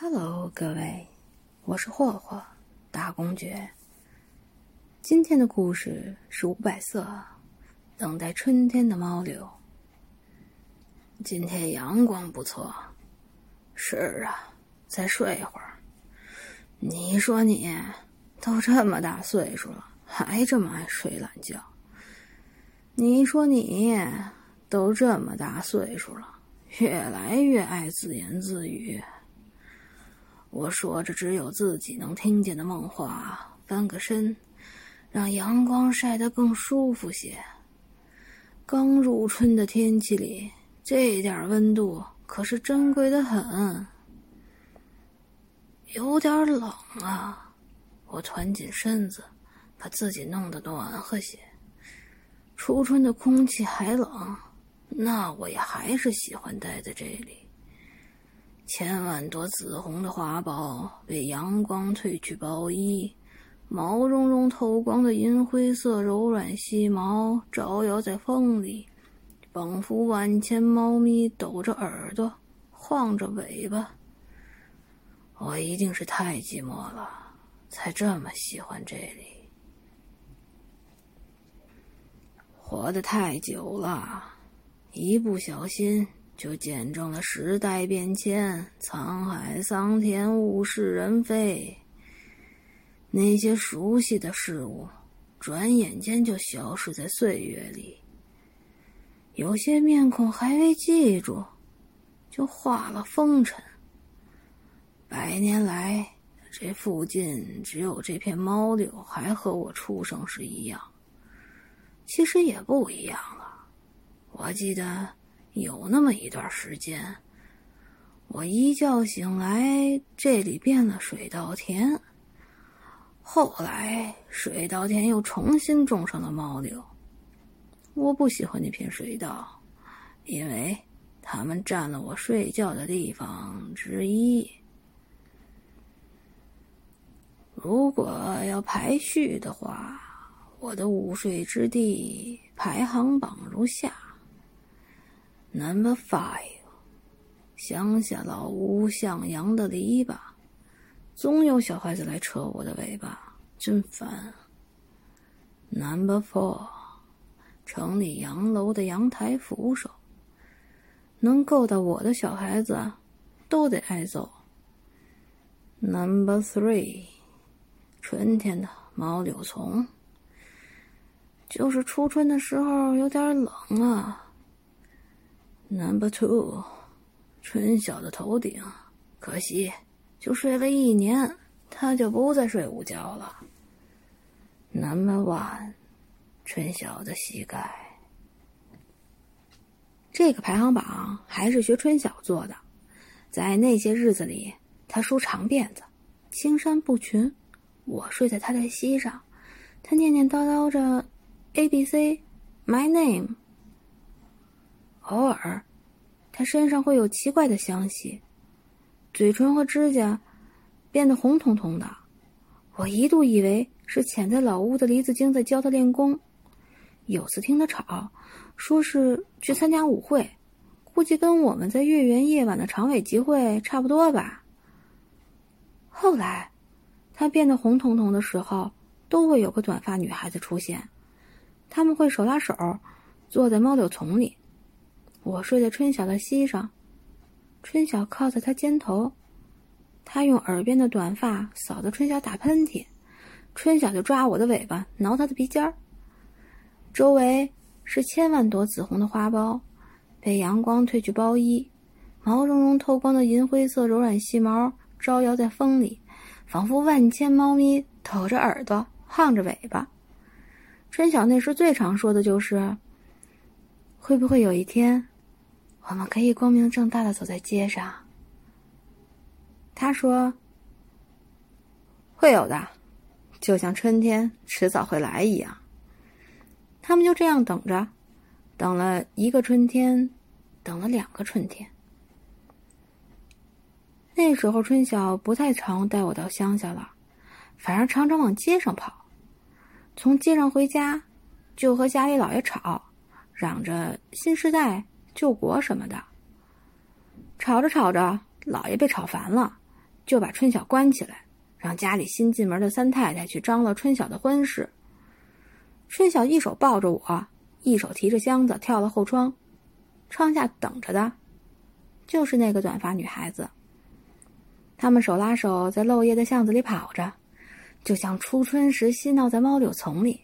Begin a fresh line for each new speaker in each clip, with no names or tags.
Hello，各位，我是霍霍大公爵。今天的故事是五百色，等待春天的猫柳。今天阳光不错，是啊，再睡一会儿。你说你都这么大岁数了，还这么爱睡懒觉？你说你都这么大岁数了，越来越爱自言自语。我说着只有自己能听见的梦话，翻个身，让阳光晒得更舒服些。刚入春的天气里，这点温度可是珍贵的很。有点冷啊！我团紧身子，把自己弄得暖和些。初春的空气还冷，那我也还是喜欢待在这里。千万朵紫红的花苞被阳光褪去薄衣，毛茸茸透光的银灰色柔软细毛招摇在风里，仿佛万千猫咪抖着耳朵，晃着尾巴。我一定是太寂寞了，才这么喜欢这里。活得太久了，一不小心。就见证了时代变迁，沧海桑田，物是人非。那些熟悉的事物，转眼间就消失在岁月里。有些面孔还未记住，就化了风尘。百年来，这附近只有这片猫柳还和我出生时一样。其实也不一样了，我记得。有那么一段时间，我一觉醒来，这里变了水稻田。后来，水稻田又重新种上了猫柳。我不喜欢那片水稻，因为它们占了我睡觉的地方之一。如果要排序的话，我的午睡之地排行榜如下。Number five，乡下老屋向阳的篱笆，总有小孩子来扯我的尾巴，真烦。Number four，城里洋楼的阳台扶手，能够到我的小孩子都得挨揍。Number three，春天的毛柳丛，就是初春的时候有点冷啊。Number two，春晓的头顶，可惜就睡了一年，他就不再睡午觉了。Number one，春晓的膝盖。这个排行榜还是学春晓做的，在那些日子里，他梳长辫子，青衫不裙，我睡在他的膝上，他念念叨叨着 A B C，My name。偶尔，他身上会有奇怪的香气，嘴唇和指甲变得红彤彤的。我一度以为是潜在老屋的梨子精在教他练功。有次听他吵，说是去参加舞会，估计跟我们在月圆夜晚的长尾集会差不多吧。后来，他变得红彤彤的时候，都会有个短发女孩子出现，他们会手拉手，坐在猫柳丛里。我睡在春晓的膝上，春晓靠在他肩头，他用耳边的短发扫得春晓打喷嚏，春晓就抓我的尾巴挠他的鼻尖儿。周围是千万朵紫红的花苞，被阳光褪去包衣，毛茸茸透光的银灰色柔软细毛招摇在风里，仿佛万千猫咪抖着耳朵晃着尾巴。春晓那时最常说的就是：“会不会有一天？”我们可以光明正大的走在街上。他说：“会有的，就像春天迟早会来一样。”他们就这样等着，等了一个春天，等了两个春天。那时候春晓不太常带我到乡下了，反而常常往街上跑。从街上回家，就和家里老爷吵，嚷着新时代。救国什么的，吵着吵着，老爷被吵烦了，就把春晓关起来，让家里新进门的三太太去张罗春晓的婚事。春晓一手抱着我，一手提着箱子跳了后窗，窗下等着的，就是那个短发女孩子。他们手拉手在漏夜的巷子里跑着，就像初春时嬉闹在猫柳丛里，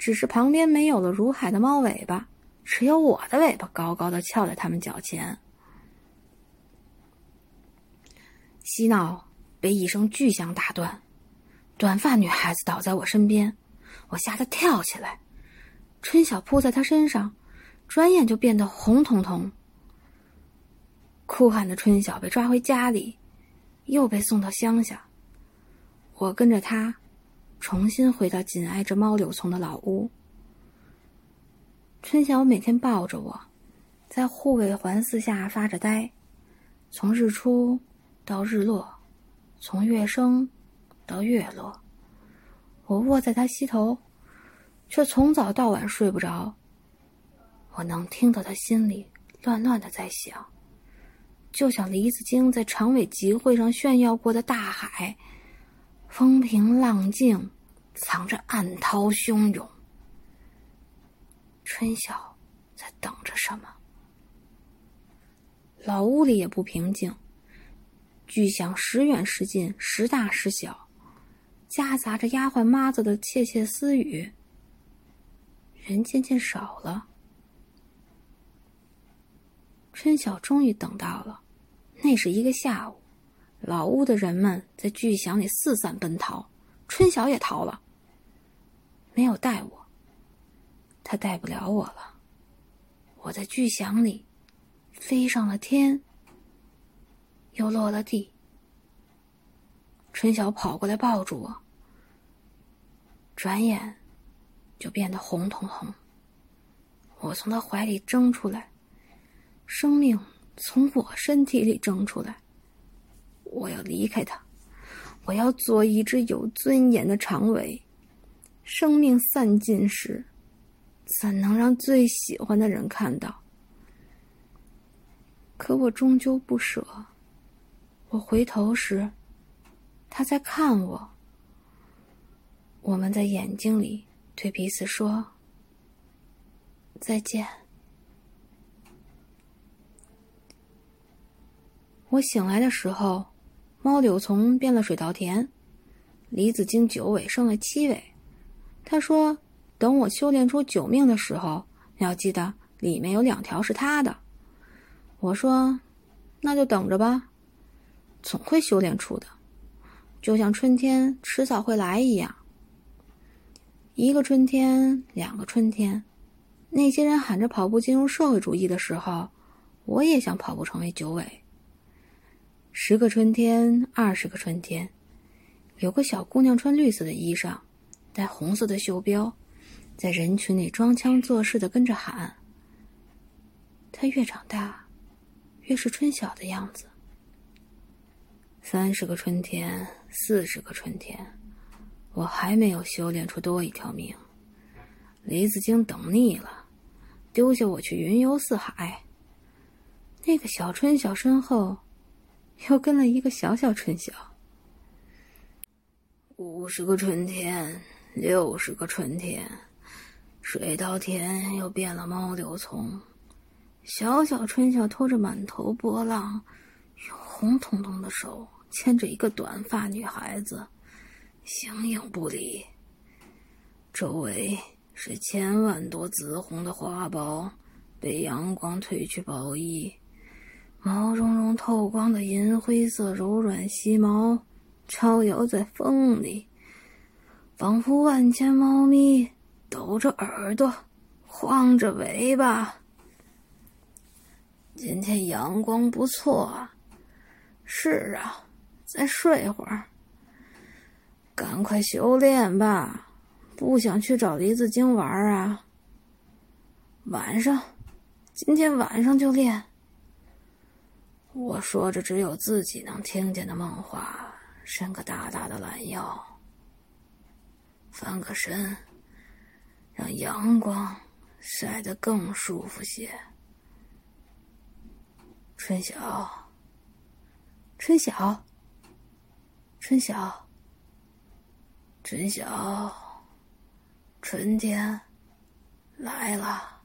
只是旁边没有了如海的猫尾巴，只有我的尾巴高高的翘在他们脚前。嬉闹被一声巨响打断，短发女孩子倒在我身边。我吓得跳起来，春晓扑在他身上，转眼就变得红彤彤。哭喊的春晓被抓回家里，又被送到乡下。我跟着他，重新回到紧挨着猫柳丛的老屋。春晓每天抱着我，在护卫环伺下发着呆，从日出到日落，从月升到月落。我卧在他膝头，却从早到晚睡不着。我能听到他心里乱乱的在想，就像李子京在常委集会上炫耀过的大海，风平浪静，藏着暗涛汹涌。春晓在等着什么？老屋里也不平静，巨响时远时近，时大时小。夹杂着丫鬟妈子的窃窃私语，人渐渐少了。春晓终于等到了，那是一个下午，老屋的人们在巨响里四散奔逃，春晓也逃了，没有带我，他带不了我了。我在巨响里飞上了天，又落了地。春晓跑过来抱住我，转眼就变得红彤彤。我从他怀里挣出来，生命从我身体里挣出来。我要离开他，我要做一只有尊严的长尾。生命散尽时，怎能让最喜欢的人看到？可我终究不舍。我回头时。他在看我，我们在眼睛里对彼此说再见。我醒来的时候，猫柳丛变了水稻田，李子经九尾剩了七尾。他说：“等我修炼出九命的时候，要记得里面有两条是他的。”我说：“那就等着吧，总会修炼出的。”就像春天迟早会来一样，一个春天，两个春天，那些人喊着跑步进入社会主义的时候，我也想跑步成为九尾。十个春天，二十个春天，有个小姑娘穿绿色的衣裳，戴红色的袖标，在人群里装腔作势的跟着喊。他越长大，越是春晓的样子。三十个春天。四十个春天，我还没有修炼出多一条命。李子京等腻了，丢下我去云游四海。那个小春晓身后，又跟了一个小小春晓。五十个春天，六十个春天，水稻田又变了猫柳丛。小小春晓拖着满头波浪，用红彤彤的手。牵着一个短发女孩子，形影不离。周围是千万朵紫红的花苞，被阳光褪去薄衣。毛茸茸透光的银灰色柔软细毛，飘摇在风里，仿佛万千猫咪抖着耳朵，晃着尾巴。今天阳光不错啊。是啊。再睡会儿，赶快修炼吧！不想去找李子精玩啊？晚上，今天晚上就练。我说着只有自己能听见的梦话，伸个大大的懒腰，翻个身，让阳光晒得更舒服些。春晓，春晓。
春晓，
春晓，春天来了。